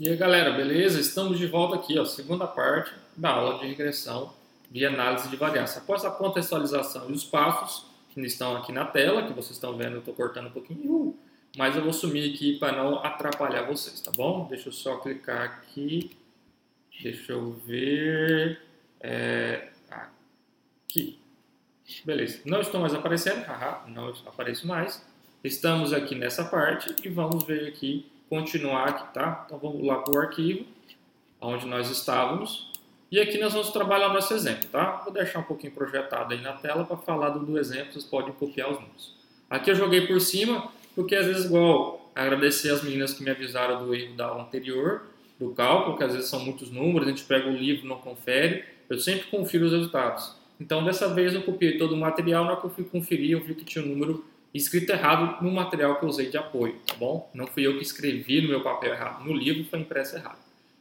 E aí galera, beleza? Estamos de volta aqui, ó, segunda parte da aula de regressão de análise de variância. Após a contextualização e os passos que estão aqui na tela, que vocês estão vendo, eu estou cortando um pouquinho, mas eu vou sumir aqui para não atrapalhar vocês, tá bom? Deixa eu só clicar aqui, deixa eu ver, é, aqui, beleza, não estão mais aparecendo, haha, não apareço mais, estamos aqui nessa parte e vamos ver aqui continuar aqui, tá? Então vamos lá para o arquivo, onde nós estávamos. E aqui nós vamos trabalhar nosso exemplo, tá? Vou deixar um pouquinho projetado aí na tela para falar do, do, exemplo, vocês podem copiar os números. Aqui eu joguei por cima, porque às vezes, igual, agradecer as meninas que me avisaram do erro da aula anterior, do cálculo, que às vezes são muitos números, a gente pega o livro não confere, eu sempre confiro os resultados. Então, dessa vez eu copiei todo o material, na hora que eu fui conferir, eu vi que tinha um número escrito errado no material que eu usei de apoio, tá bom? Não fui eu que escrevi no meu papel errado, no livro foi impresso errado.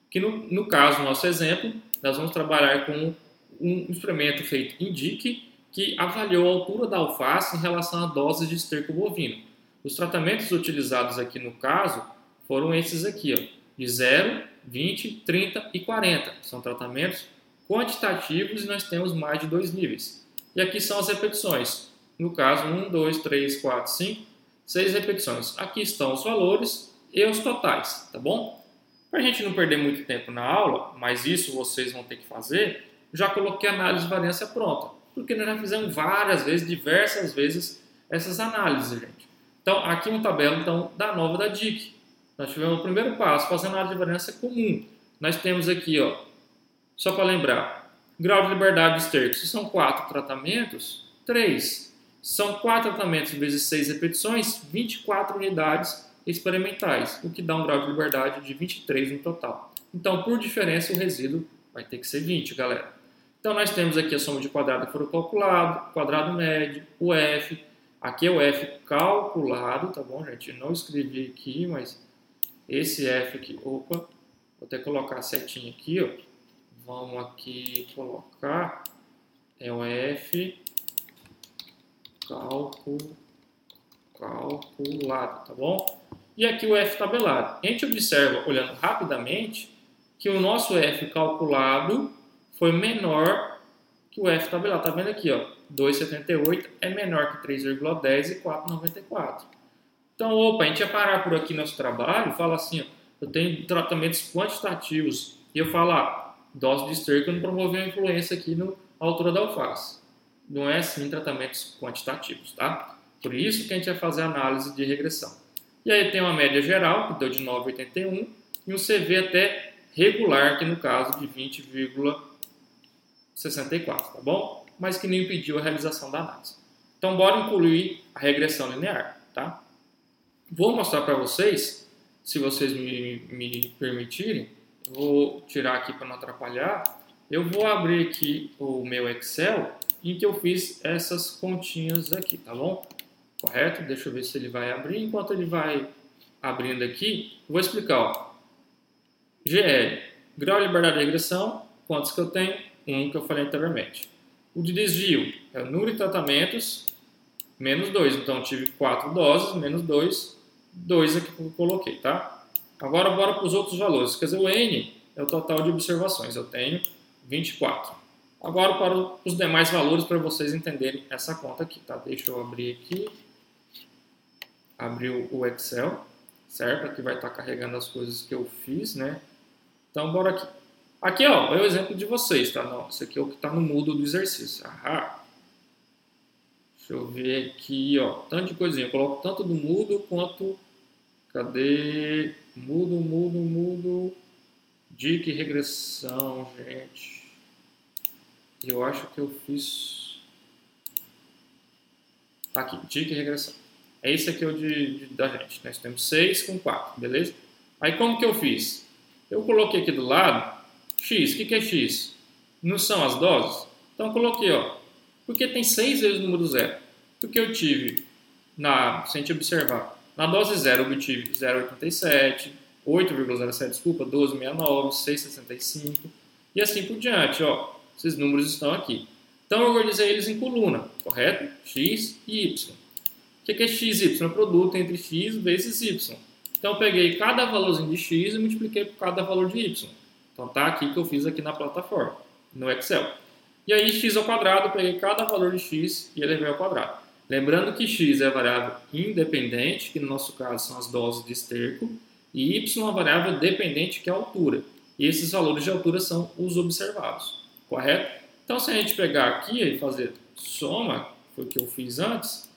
Que no, no caso, nosso exemplo, nós vamos trabalhar com um instrumento feito em que avaliou a altura da alface em relação à dose de esterco bovino. Os tratamentos utilizados aqui no caso foram esses aqui, ó, de 0, 20, 30 e 40. São tratamentos quantitativos e nós temos mais de dois níveis. E aqui são as repetições. No caso, 1, 2, 3, 4, 5, 6 repetições. Aqui estão os valores e os totais, tá bom? Para a gente não perder muito tempo na aula, mas isso vocês vão ter que fazer, já coloquei a análise de variância pronta. Porque nós já fizemos várias vezes, diversas vezes, essas análises, gente. Então, aqui uma tabela então, da nova da DIC. Nós tivemos o primeiro passo, fazer análise de variância comum. Nós temos aqui, ó, só para lembrar, grau de liberdade de esterco. Se são quatro tratamentos, três. São quatro tratamentos vezes seis repetições, 24 unidades experimentais, o que dá um grau de liberdade de 23 no total. Então, por diferença, o resíduo vai ter que ser 20, galera. Então, nós temos aqui a soma de quadrado que foram calculado, quadrado médio, o F. Aqui é o F calculado, tá bom, gente? não escrevi aqui, mas esse F aqui, opa, vou até colocar a setinha aqui, ó. Vamos aqui colocar, é o F cálculo, calculado, tá bom? E aqui o F tabelado. A gente observa, olhando rapidamente, que o nosso F calculado foi menor que o F tabelado. Tá vendo aqui, ó? 2,78 é menor que 3,10 e 4,94. Então, opa, a gente ia parar por aqui nosso trabalho, fala assim, ó, eu tenho tratamentos quantitativos e eu falo, ah, dose de esterco não promoveu influência aqui na altura da alface não é assim tratamentos quantitativos, tá? Por isso que a gente vai fazer análise de regressão. E aí tem uma média geral, que deu de 9,81, e um CV até regular, que no caso de 20,64, tá bom? Mas que não impediu a realização da análise. Então, bora incluir a regressão linear, tá? Vou mostrar para vocês, se vocês me, me permitirem, vou tirar aqui para não atrapalhar, eu vou abrir aqui o meu Excel em que eu fiz essas continhas aqui, tá bom? Correto? Deixa eu ver se ele vai abrir. Enquanto ele vai abrindo aqui, vou explicar. Ó. GL, grau de liberdade de regressão, quantos que eu tenho? Um que eu falei anteriormente. O de desvio é o número de tratamentos menos 2. Então, tive 4 doses, menos 2, 2 aqui que eu coloquei, tá? Agora, bora para os outros valores. Quer dizer, o N é o total de observações. Eu tenho 24. Agora para os demais valores para vocês entenderem essa conta aqui, tá? Deixa eu abrir aqui, abrir o Excel, certo? Aqui vai estar carregando as coisas que eu fiz, né? Então bora aqui. Aqui ó, é o exemplo de vocês, tá? Não, esse aqui é o que está no mudo do exercício. Ahá. Deixa eu ver aqui, ó, tanto de coisinha. Eu coloco tanto do mudo quanto, cadê? Mudo, mudo, mudo. Dica e regressão, gente. Eu acho que eu fiz. Tá aqui, dica e regressão. É esse aqui é o de, de, da gente. Nós temos 6 com 4, beleza? Aí como que eu fiz? Eu coloquei aqui do lado x. O que, que é x? Não são as doses? Então eu coloquei, ó. Porque tem 6 vezes o número zero. Porque eu tive, na, se a gente observar, na dose zero eu obtive 0,87, 8,07, desculpa, 12,69, 6,65 e assim por diante, ó. Esses números estão aqui. Então, eu organizei eles em coluna, correto? X e Y. O que é x e y? É produto entre x vezes y. Então eu peguei cada valorzinho de x e multipliquei por cada valor de y. Então tá aqui que eu fiz aqui na plataforma, no Excel. E aí x ao quadrado, eu peguei cada valor de x e elevei ao quadrado. Lembrando que x é a variável independente, que no nosso caso são as doses de esterco, e y é uma variável dependente, que é a altura. E esses valores de altura são os observados, correto? Então, se a gente pegar aqui e fazer soma, foi o que eu fiz antes,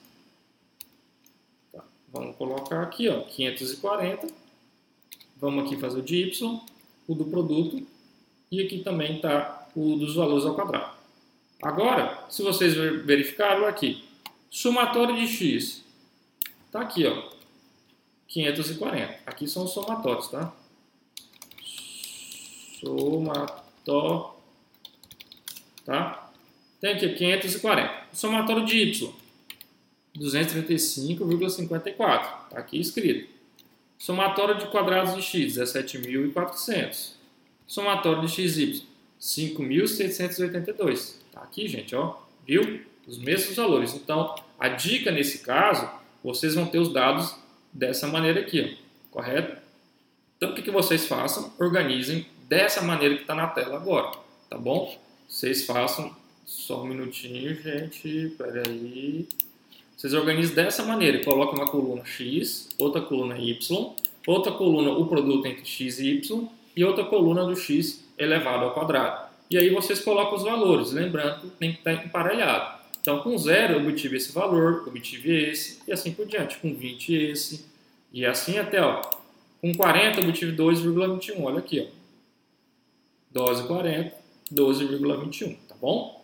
tá, vamos colocar aqui, ó, 540, vamos aqui fazer o de y, o do produto, e aqui também está o dos valores ao quadrado. Agora, se vocês verificaram aqui, somatório de x, está aqui, ó, 540. Aqui são os somatórios, tá? Somatório, tá? Tem aqui 540. O somatório de y, 235,54. Tá aqui escrito. Somatório de quadrados de x, 17.400. Somatório de xy, 5.682. Tá aqui, gente, ó. Viu? Os mesmos valores. Então, a dica nesse caso, vocês vão ter os dados dessa maneira aqui, ó. correto? Então, o que, que vocês façam? Organizem dessa maneira que está na tela agora, tá bom? Vocês façam, só um minutinho, gente, peraí. Vocês organizem dessa maneira, coloquem uma coluna X, outra coluna Y, outra coluna o produto entre X e Y e outra coluna do X elevado ao quadrado. E aí vocês colocam os valores, lembrando que tem que estar emparelhado. Então, com zero eu obtive esse valor, obtive esse, e assim por diante. Com 20 esse, e assim até, ó. Com 40 eu obtive 2,21, olha aqui, ó. Dose 40, 12,21, tá bom?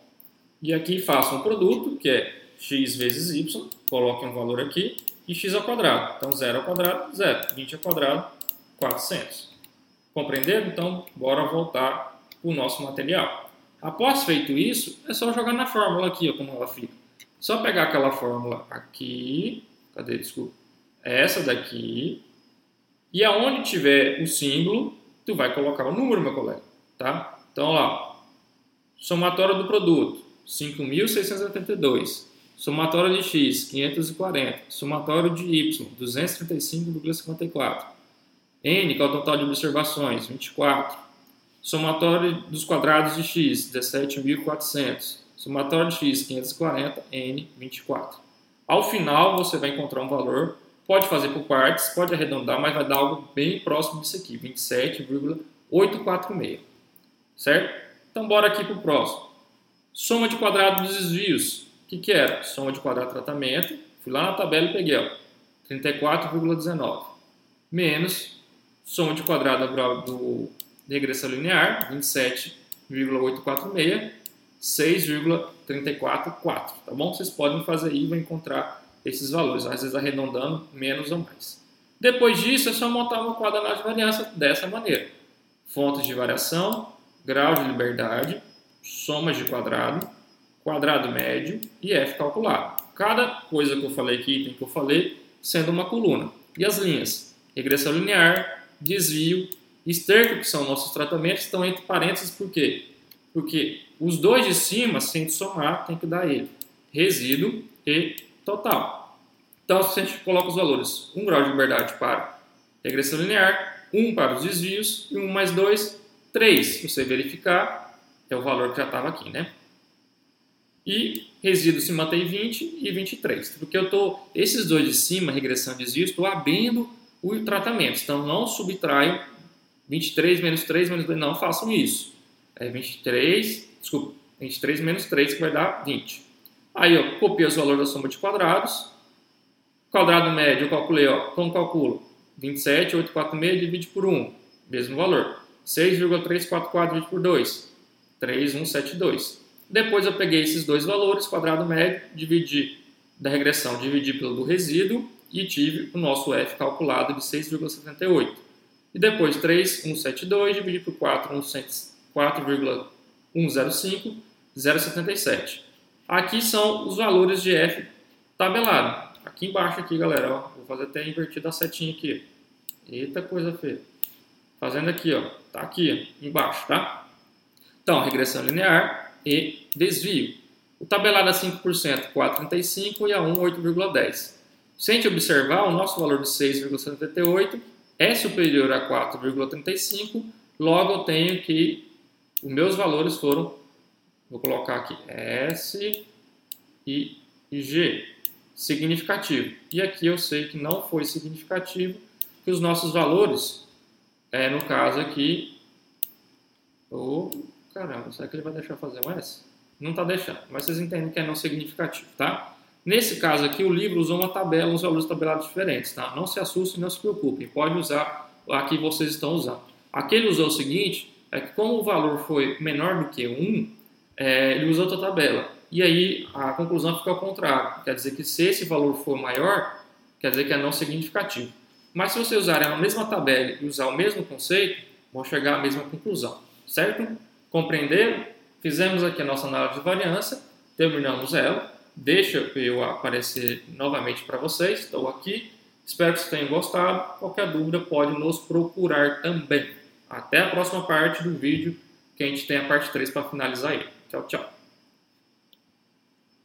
E aqui faço um produto, que é x vezes y, coloque um valor aqui, e x ao quadrado. Então, 0 ao quadrado, 0. 20 ao quadrado, 400. Compreenderam? Então, bora voltar para o nosso material. Após feito isso, é só jogar na fórmula aqui, ó, como ela fica. Só pegar aquela fórmula aqui, cadê, desculpa, essa daqui, e aonde tiver o símbolo, tu vai colocar o número, meu colega, tá? Então, lá, somatório do produto, 5.682, somatório de x, 540, somatório de y, 235,54, n, que é o total de observações, 24, Somatório dos quadrados de x, 17.400. Somatório de x, 540, n, 24. Ao final, você vai encontrar um valor, pode fazer por partes, pode arredondar, mas vai dar algo bem próximo disso aqui, 27,846. Certo? Então, bora aqui para o próximo. Soma de quadrado dos desvios. O que, que era? Soma de quadrado tratamento. Fui lá na tabela e peguei, ó, 34,19. Menos soma de quadrado do regressão linear, 27,846, 6,344, tá bom? Vocês podem fazer aí e vão encontrar esses valores, às vezes arredondando menos ou mais. Depois disso, é só montar uma quadra de variância dessa maneira. Fontes de variação, grau de liberdade, somas de quadrado, quadrado médio e f calculado. Cada coisa que eu falei aqui, item que eu falei, sendo uma coluna. E as linhas? Regressão linear, desvio, Esterco, que são nossos tratamentos, estão entre parênteses por quê? Porque os dois de cima, sem somar, tem que dar ele. Resíduo e total. Então, se a gente coloca os valores, 1 grau de liberdade para regressão linear, 1 para os desvios e 1 mais 2, 3. Se você verificar, é o valor que já estava aqui, né? E resíduo se mantém 20 e 23. Porque eu estou, esses dois de cima, regressão e desvio, estou abrindo o tratamento. Então, não subtraio 23 menos 3 menos 2, não façam isso. É 23, desculpa, 23 menos 3 que vai dar 20. Aí, ó, copiei os valores da soma de quadrados. Quadrado médio, eu calculei, ó, como calculo? 27, 846 divide por 1, mesmo valor. 6,344 divide por 2, 3,172. Depois eu peguei esses dois valores, quadrado médio, dividi da regressão, dividi pelo do resíduo e tive o nosso F calculado de 6,78. E depois 3,172 dividido por 4,105, 0,77. Aqui são os valores de F tabelado. Aqui embaixo, aqui, galera, ó, vou fazer até invertido a setinha aqui. Eita coisa feia. Fazendo aqui, ó, tá aqui embaixo, tá? Então, regressão linear e desvio. O tabelado a 5%, 4,35 e a 1, 8,10. Se a gente observar, o nosso valor de 6,78 é superior a 4,35, logo eu tenho que os meus valores foram, vou colocar aqui, S e G, significativo. E aqui eu sei que não foi significativo, que os nossos valores, é, no caso aqui, oh, caramba, será que ele vai deixar fazer um S? Não está deixando, mas vocês entendem que é não significativo, tá? Nesse caso aqui, o livro usou uma tabela, uns valores tabelados diferentes, tá? Não se assustem, não se preocupem, pode usar a que vocês estão usando. Aqui ele usou o seguinte, é que como o valor foi menor do que 1, é, ele usou outra tabela. E aí a conclusão fica ao contrário. Quer dizer que se esse valor for maior, quer dizer que é não significativo. Mas se vocês usarem a mesma tabela e usar o mesmo conceito, vão chegar à mesma conclusão. Certo? Compreenderam? Fizemos aqui a nossa análise de variância, terminamos ela. Deixa eu aparecer novamente para vocês. Estou aqui. Espero que vocês tenham gostado. Qualquer dúvida pode nos procurar também. Até a próxima parte do vídeo, que a gente tem a parte 3 para finalizar aí. Tchau, tchau.